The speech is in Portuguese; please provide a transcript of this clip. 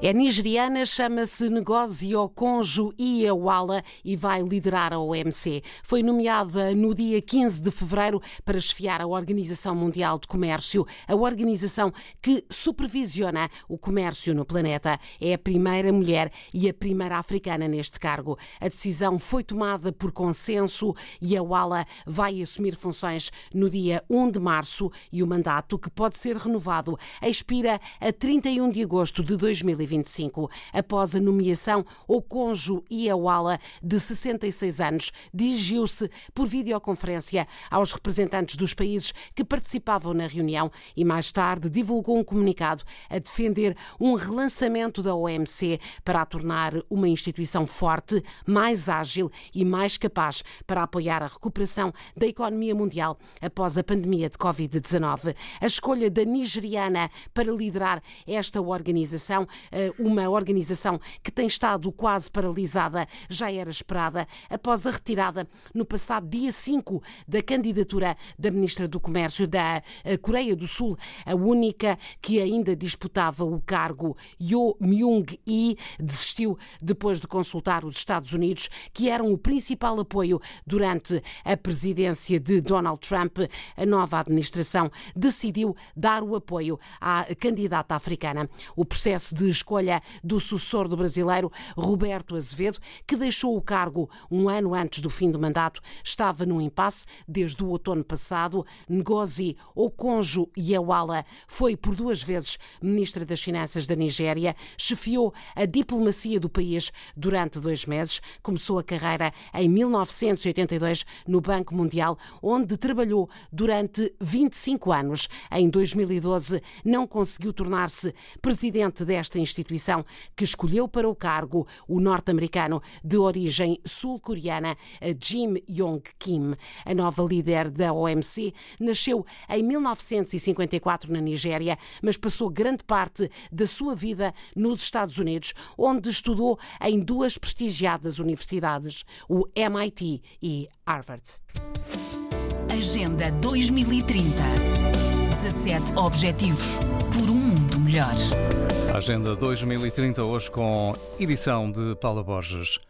É nigeriana, chama-se Ngozi Okonjo Iweala e vai liderar a OMC. Foi nomeada no dia 15 de fevereiro para chefiar a Organização Mundial de Comércio, a organização que supervisiona o comércio no planeta. É a primeira mulher e a primeira africana neste cargo. A decisão foi tomada por consenso e a Wala vai assumir funções no dia 1 de março e o mandato, que pode ser renovado, expira a 31 de agosto de 2020. 2025. Após a nomeação, o cônjuge Iawala, de 66 anos, dirigiu-se por videoconferência aos representantes dos países que participavam na reunião e mais tarde divulgou um comunicado a defender um relançamento da OMC para a tornar uma instituição forte, mais ágil e mais capaz para apoiar a recuperação da economia mundial após a pandemia de Covid-19. A escolha da nigeriana para liderar esta organização uma organização que tem estado quase paralisada, já era esperada, após a retirada no passado dia 5 da candidatura da Ministra do Comércio da eh, Coreia do Sul, a única que ainda disputava o cargo, Yo Myung-hee, desistiu depois de consultar os Estados Unidos, que eram o principal apoio durante a presidência de Donald Trump. A nova administração decidiu dar o apoio à candidata africana. O processo de escolha do sucessor do brasileiro Roberto Azevedo, que deixou o cargo um ano antes do fim do mandato, estava num impasse desde o outono passado. Ngozi Okonjo Iweala foi por duas vezes ministra das Finanças da Nigéria, chefiou a diplomacia do país durante dois meses, começou a carreira em 1982 no Banco Mundial, onde trabalhou durante 25 anos. Em 2012 não conseguiu tornar-se presidente desta instituição instituição que escolheu para o cargo o norte-americano de origem sul-coreana Jim Yong Kim. A nova líder da OMC nasceu em 1954 na Nigéria, mas passou grande parte da sua vida nos Estados Unidos, onde estudou em duas prestigiadas universidades, o MIT e Harvard. Agenda 2030. 17 Objetivos por um mundo melhor. Agenda 2030 hoje com edição de Paula Borges.